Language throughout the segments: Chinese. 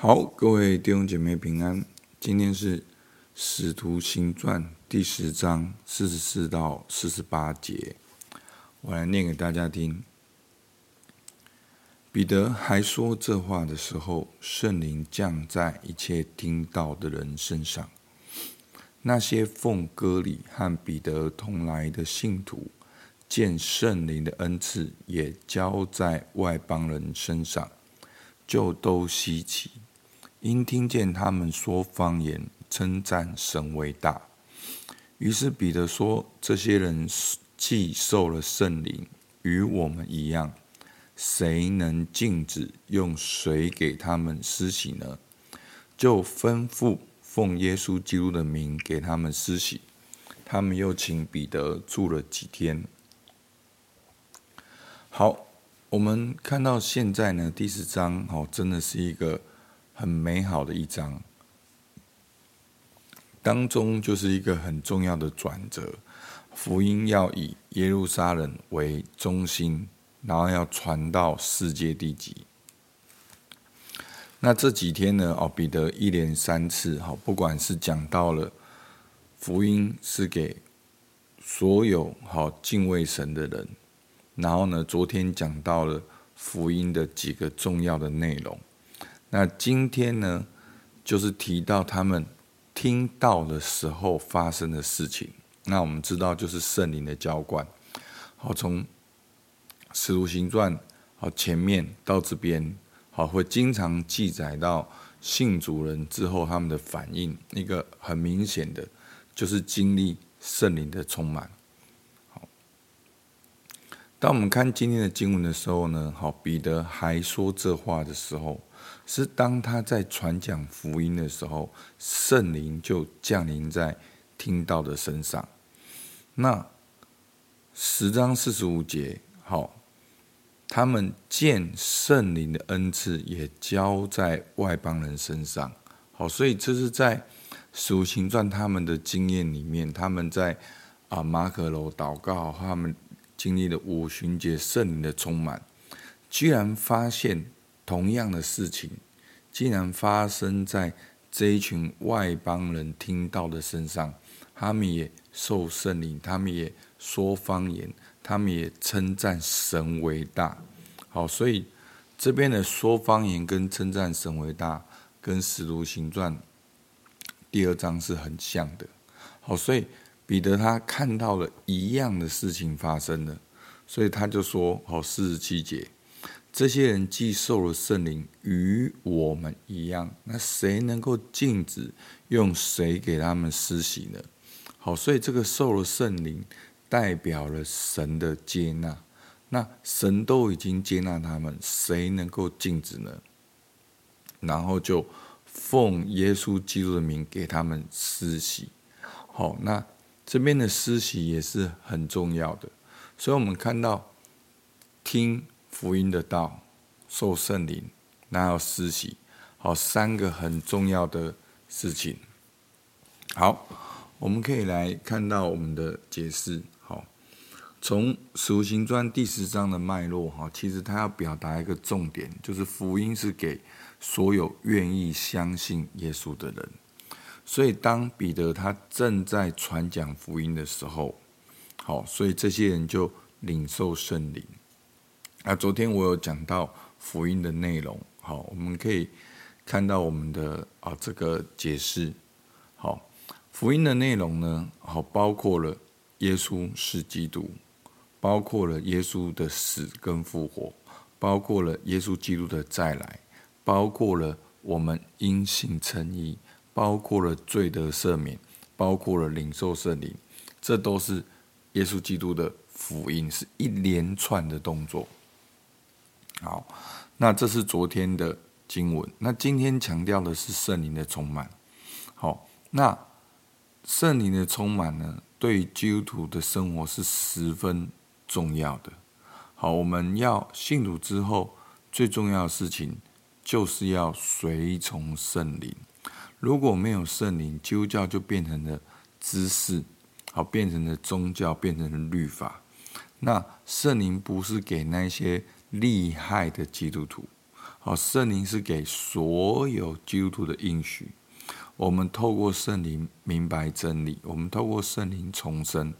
好，各位弟兄姐妹平安。今天是《使徒行传》第十章四十四到四十八节，我来念给大家听。彼得还说这话的时候，圣灵降在一切听到的人身上。那些奉割礼和彼得同来的信徒，见圣灵的恩赐也交在外邦人身上，就都稀奇。因听见他们说方言，称赞神为大。于是彼得说：“这些人既受了圣灵，与我们一样，谁能禁止用水给他们施洗呢？”就吩咐奉耶稣基督的名给他们施洗。他们又请彼得住了几天。好，我们看到现在呢，第十章哦，真的是一个。很美好的一章，当中就是一个很重要的转折。福音要以耶路撒冷为中心，然后要传到世界地极。那这几天呢？哦，彼得一连三次，哈，不管是讲到了福音是给所有好敬畏神的人，然后呢，昨天讲到了福音的几个重要的内容。那今天呢，就是提到他们听到的时候发生的事情。那我们知道，就是圣灵的浇灌。好，从使徒行传好前面到这边，好会经常记载到信主人之后他们的反应。一个很明显的，就是经历圣灵的充满。好，当我们看今天的经文的时候呢，好，彼得还说这话的时候。是当他在传讲福音的时候，圣灵就降临在听到的身上。那十章四十五节，好，他们见圣灵的恩赐也交在外邦人身上。好，所以这是在使徒行传他们的经验里面，他们在啊马可楼祷告，他们经历了五旬节圣灵的充满，居然发现。同样的事情，竟然发生在这一群外邦人听到的身上，他们也受圣灵，他们也说方言，他们也称赞神为大。好，所以这边的说方言跟称赞神为大，跟使徒行传第二章是很像的。好，所以彼得他看到了一样的事情发生了，所以他就说：好，四十七节。这些人既受了圣灵，与我们一样，那谁能够禁止用谁给他们施洗呢？好，所以这个受了圣灵，代表了神的接纳。那神都已经接纳他们，谁能够禁止呢？然后就奉耶稣基督的名给他们施洗。好，那这边的施洗也是很重要的。所以我们看到听。福音的道，受圣灵，那要施洗，好，三个很重要的事情。好，我们可以来看到我们的解释。好，从使徒行传第十章的脉络，哈，其实他要表达一个重点，就是福音是给所有愿意相信耶稣的人。所以，当彼得他正在传讲福音的时候，好，所以这些人就领受圣灵。啊昨天我有讲到福音的内容，好，我们可以看到我们的啊这个解释，好，福音的内容呢，好，包括了耶稣是基督，包括了耶稣的死跟复活，包括了耶稣基督的再来，包括了我们因信称义，包括了罪得赦免，包括了领受圣灵，这都是耶稣基督的福音，是一连串的动作。好，那这是昨天的经文。那今天强调的是圣灵的充满。好，那圣灵的充满呢，对于基督徒的生活是十分重要的。好，我们要信主之后，最重要的事情就是要随从圣灵。如果没有圣灵，基督教就变成了知识，好，变成了宗教，变成了律法。那圣灵不是给那些厉害的基督徒，好，圣灵是给所有基督徒的应许。我们透过圣灵明白真理，我们透过圣灵重生，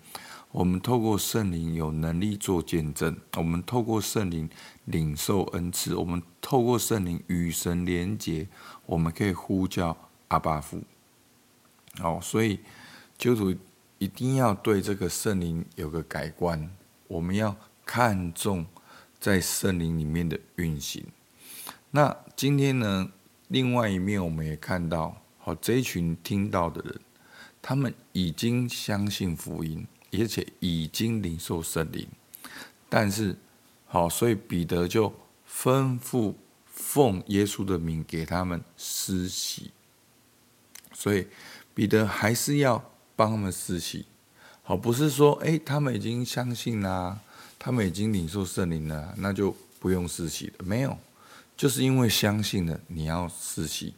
我们透过圣灵有能力做见证，我们透过圣灵领受恩赐，我们透过圣灵与神连结，我们可以呼叫阿爸父。好，所以基督徒一定要对这个圣灵有个改观，我们要看重在圣灵里面的运行。那今天呢，另外一面我们也看到。好，这一群听到的人，他们已经相信福音，而且已经领受圣灵。但是，好，所以彼得就吩咐奉耶稣的名给他们施洗。所以彼得还是要帮他们施洗。好，不是说，哎，他们已经相信啦，他们已经领受圣灵了，那就不用施洗了。没有，就是因为相信了，你要施洗。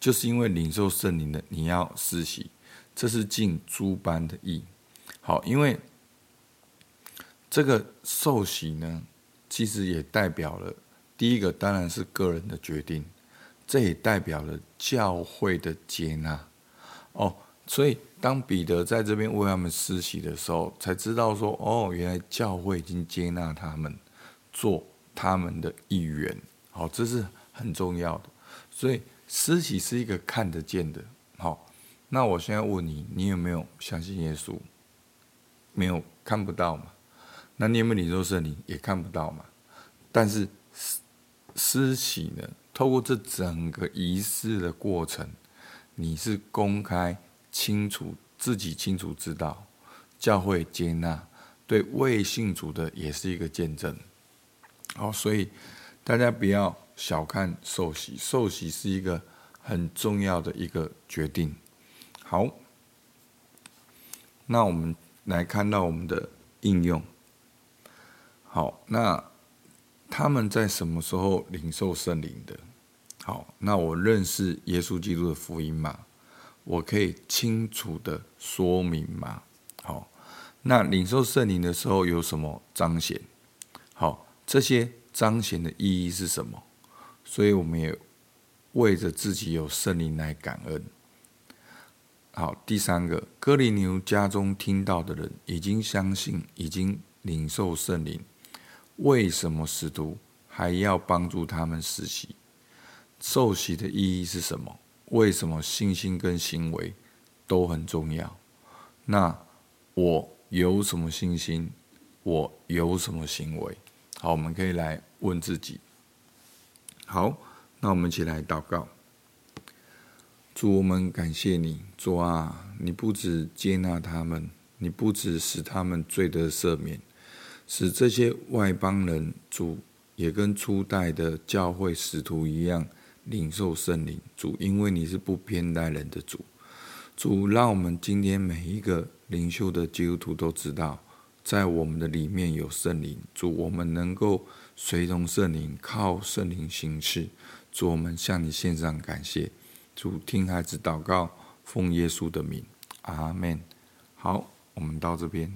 就是因为领受圣灵的，你要施洗，这是尽诸般的义。好，因为这个受洗呢，其实也代表了第一个当然是个人的决定，这也代表了教会的接纳。哦，所以当彼得在这边为他们施洗的时候，才知道说，哦，原来教会已经接纳他们做他们的一员。好，这是很重要的，所以。施洗是一个看得见的，好，那我现在问你，你有没有相信耶稣？没有，看不到嘛？那你有没有领受圣灵？也看不到嘛？但是施施洗呢？透过这整个仪式的过程，你是公开、清楚，自己清楚知道，教会接纳，对未信主的也是一个见证。好，所以大家不要。小看受洗，受洗是一个很重要的一个决定。好，那我们来看到我们的应用。好，那他们在什么时候领受圣灵的？好，那我认识耶稣基督的福音吗？我可以清楚的说明吗？好，那领受圣灵的时候有什么彰显？好，这些彰显的意义是什么？所以我们也为着自己有圣灵来感恩。好，第三个，哥林牛家中听到的人已经相信，已经领受圣灵，为什么使徒还要帮助他们施洗？受洗的意义是什么？为什么信心跟行为都很重要？那我有什么信心？我有什么行为？好，我们可以来问自己。好，那我们一起来祷告。主，我们感谢你，主啊，你不只接纳他们，你不只使他们罪得赦免，使这些外邦人，主也跟初代的教会使徒一样领受圣灵。主，因为你是不偏待人的主，主让我们今天每一个灵修的基督徒都知道，在我们的里面有圣灵。主，我们能够。随从圣灵，靠圣灵行事。主，我们向你献上感谢。主，听孩子祷告，奉耶稣的名，阿门。好，我们到这边。